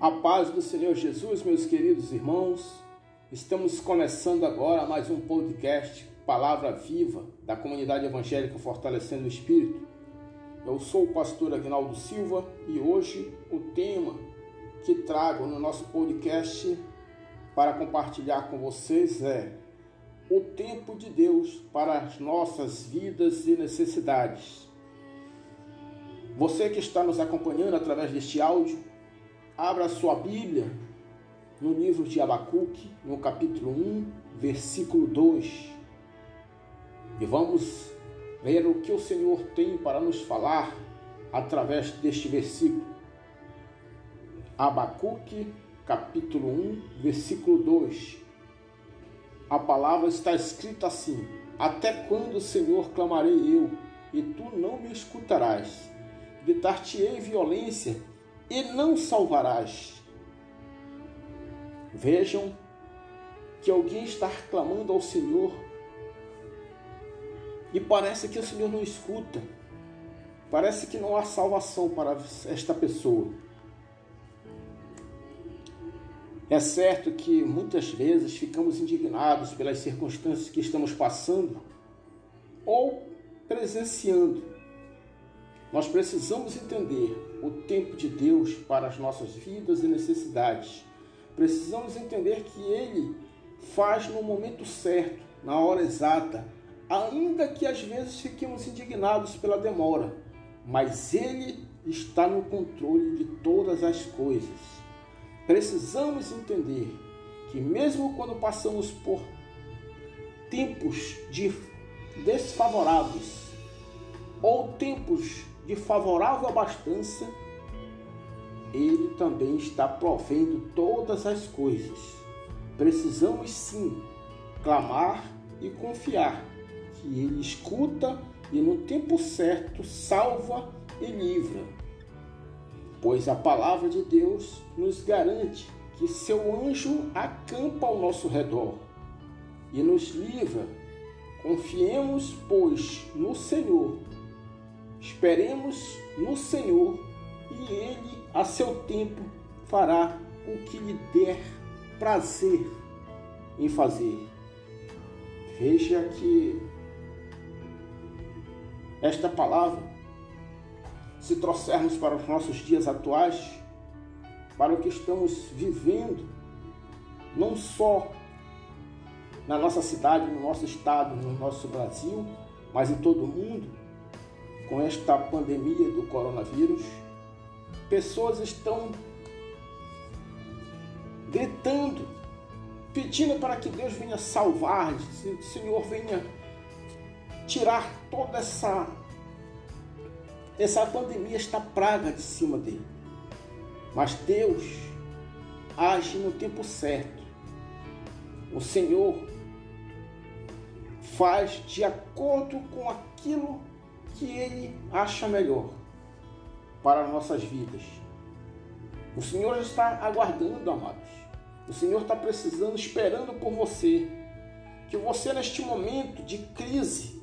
A paz do Senhor Jesus, meus queridos irmãos. Estamos começando agora mais um podcast Palavra Viva da comunidade evangélica Fortalecendo o Espírito. Eu sou o pastor Agnaldo Silva e hoje o tema que trago no nosso podcast para compartilhar com vocês é o tempo de Deus para as nossas vidas e necessidades. Você que está nos acompanhando através deste áudio, Abra sua Bíblia no livro de Abacuque, no capítulo 1, versículo 2. E vamos ver o que o Senhor tem para nos falar através deste versículo. Abacuque, capítulo 1, versículo 2. A palavra está escrita assim: Até quando, Senhor, clamarei eu, e tu não me escutarás? Gritar-te-ei violência e não salvarás. Vejam que alguém está reclamando ao Senhor e parece que o Senhor não escuta. Parece que não há salvação para esta pessoa. É certo que muitas vezes ficamos indignados pelas circunstâncias que estamos passando ou presenciando. Nós precisamos entender o tempo de Deus para as nossas vidas e necessidades. Precisamos entender que Ele faz no momento certo, na hora exata, ainda que às vezes fiquemos indignados pela demora, mas Ele está no controle de todas as coisas. Precisamos entender que, mesmo quando passamos por tempos de desfavoráveis ou tempos de favorável abastança, Ele também está provendo todas as coisas. Precisamos sim clamar e confiar que Ele escuta e no tempo certo salva e livra. Pois a palavra de Deus nos garante que seu anjo acampa ao nosso redor e nos livra. Confiemos, pois, no Senhor Esperemos no Senhor e Ele, a seu tempo, fará o que lhe der prazer em fazer. Veja que esta palavra, se trouxermos para os nossos dias atuais, para o que estamos vivendo, não só na nossa cidade, no nosso estado, no nosso Brasil, mas em todo o mundo, com esta pandemia do coronavírus, pessoas estão gritando, pedindo para que Deus venha salvar, que o Senhor venha tirar toda essa essa pandemia, esta praga de cima dele. Mas Deus age no tempo certo. O Senhor faz de acordo com aquilo que Ele acha melhor para nossas vidas. O Senhor está aguardando, amados. O Senhor está precisando, esperando por você. Que você, neste momento de crise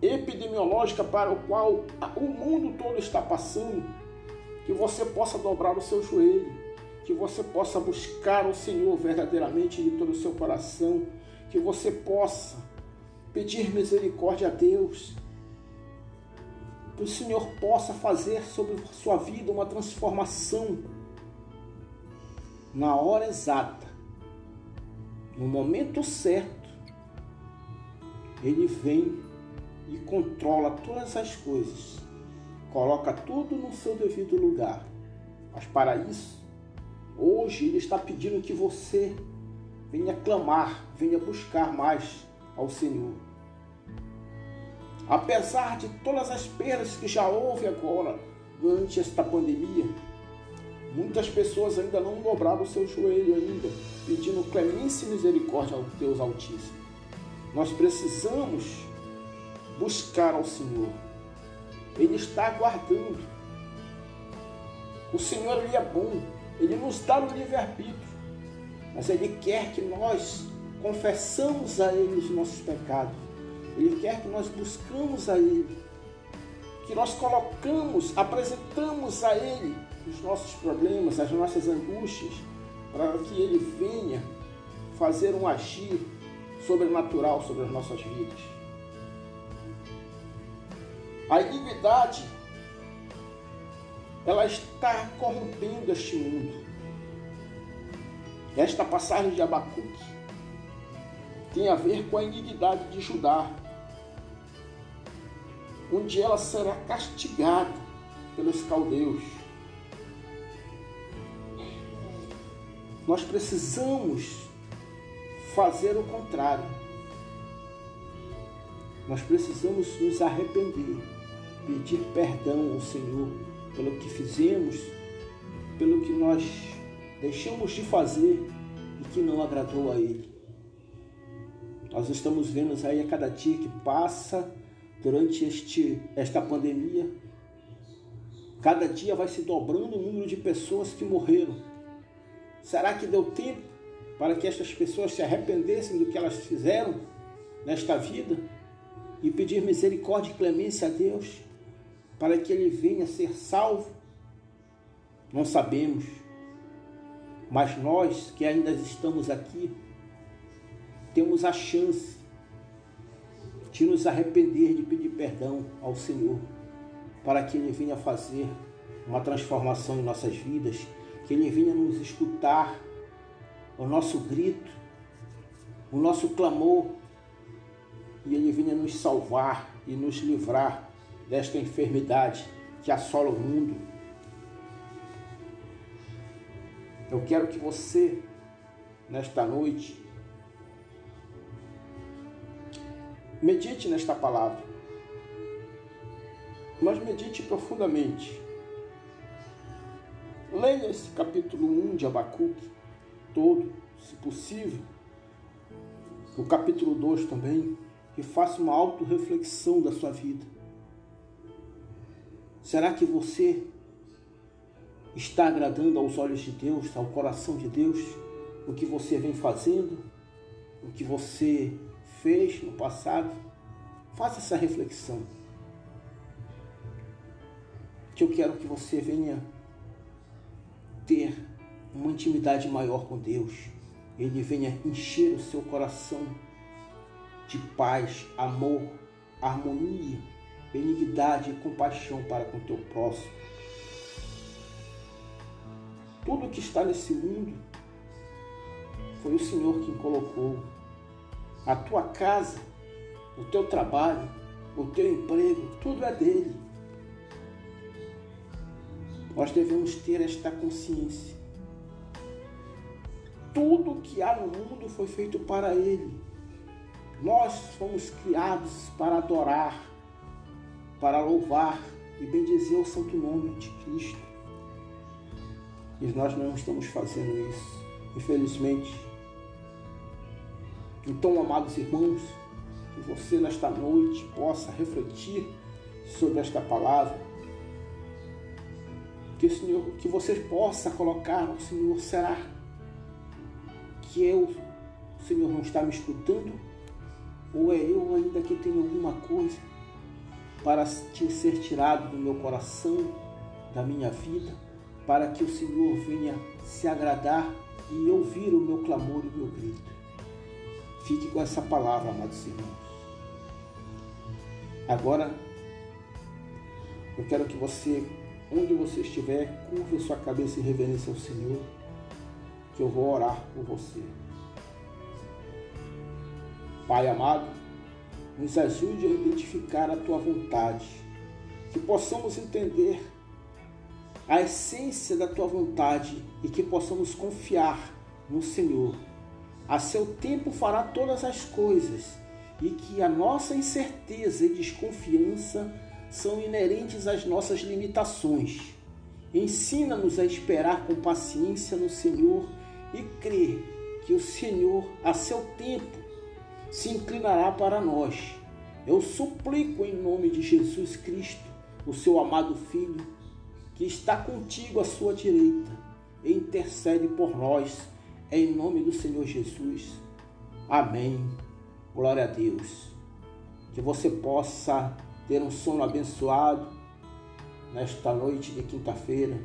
epidemiológica para o qual o mundo todo está passando, que você possa dobrar o seu joelho, que você possa buscar o Senhor verdadeiramente de todo o seu coração, que você possa pedir misericórdia a Deus, que o Senhor possa fazer sobre sua vida uma transformação na hora exata, no momento certo. Ele vem e controla todas as coisas, coloca tudo no seu devido lugar. Mas para isso, hoje Ele está pedindo que você venha clamar, venha buscar mais ao Senhor Apesar de todas as perdas que já houve agora durante esta pandemia, muitas pessoas ainda não dobraram o seu joelho ainda, pedindo clemência e misericórdia ao Deus Altíssimo. Nós precisamos buscar ao Senhor. Ele está aguardando. O Senhor ele é bom, ele nos dá o livre-arbítrio, mas ele quer que nós confessamos a ele os nossos pecados ele quer que nós buscamos a Ele, que nós colocamos, apresentamos a Ele os nossos problemas, as nossas angústias, para que Ele venha fazer um agir sobrenatural sobre as nossas vidas. A iniquidade, ela está corrompendo este mundo. Esta passagem de Abacuque tem a ver com a iniquidade de Judá, onde ela será castigada pelos caldeus. Nós precisamos fazer o contrário. Nós precisamos nos arrepender, pedir perdão ao Senhor pelo que fizemos, pelo que nós deixamos de fazer e que não agradou a Ele. Nós estamos vendo aí a cada dia que passa durante este, esta pandemia, cada dia vai se dobrando o número de pessoas que morreram. Será que deu tempo para que estas pessoas se arrependessem do que elas fizeram nesta vida e pedir misericórdia e clemência a Deus para que ele venha ser salvo? Não sabemos. Mas nós que ainda estamos aqui, temos a chance de nos arrepender, de pedir perdão ao Senhor, para que Ele venha fazer uma transformação em nossas vidas, que Ele venha nos escutar o nosso grito, o nosso clamor, e Ele venha nos salvar e nos livrar desta enfermidade que assola o mundo. Eu quero que você, nesta noite, medite nesta palavra, mas medite profundamente. Leia esse capítulo 1 de Abacuque todo, se possível, o capítulo 2 também, e faça uma autorreflexão da sua vida. Será que você está agradando aos olhos de Deus, ao coração de Deus, o que você vem fazendo, o que você fez no passado? Faça essa reflexão. Que eu quero que você venha ter uma intimidade maior com Deus. Ele venha encher o seu coração de paz, amor, harmonia, benignidade e compaixão para com o teu próximo. Tudo que está nesse mundo foi o Senhor quem colocou. A tua casa, o teu trabalho, o teu emprego, tudo é dele. Nós devemos ter esta consciência tudo que há no mundo foi feito para Ele. Nós fomos criados para adorar, para louvar e bendizer o santo nome de Cristo. E nós não estamos fazendo isso, infelizmente. Então, amados irmãos, que você nesta noite possa refletir sobre esta palavra. Que o Senhor, que você possa colocar o Senhor será que eu, o Senhor não está me escutando? Ou é eu ainda que tenho alguma coisa para te ser tirado do meu coração, da minha vida, para que o Senhor venha se agradar e ouvir o meu clamor e o meu grito? Fique com essa palavra, amados irmãos. Agora, eu quero que você, onde você estiver, curva sua cabeça em reverência ao Senhor que eu vou orar por você. Pai amado, nos ajude a identificar a tua vontade, que possamos entender a essência da tua vontade e que possamos confiar no Senhor. A seu tempo fará todas as coisas e que a nossa incerteza e desconfiança são inerentes às nossas limitações. Ensina-nos a esperar com paciência no Senhor e crer que o Senhor, a seu tempo, se inclinará para nós. Eu suplico em nome de Jesus Cristo, o seu amado Filho, que está contigo à sua direita, e intercede por nós, em nome do Senhor Jesus. Amém. Glória a Deus. Que você possa ter um sono abençoado nesta noite de quinta-feira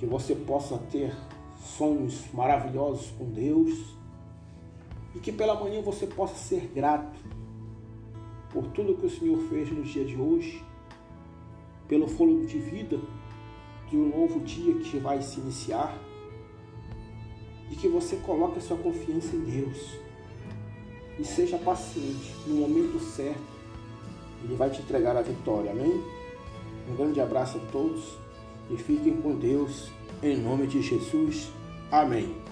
que você possa ter sonhos maravilhosos com Deus e que pela manhã você possa ser grato por tudo que o Senhor fez no dia de hoje, pelo fôlego de vida de um novo dia que vai se iniciar e que você coloque a sua confiança em Deus e seja paciente no momento certo. Ele vai te entregar a vitória. Amém? Um grande abraço a todos e fiquem com Deus em nome de Jesus. Amém.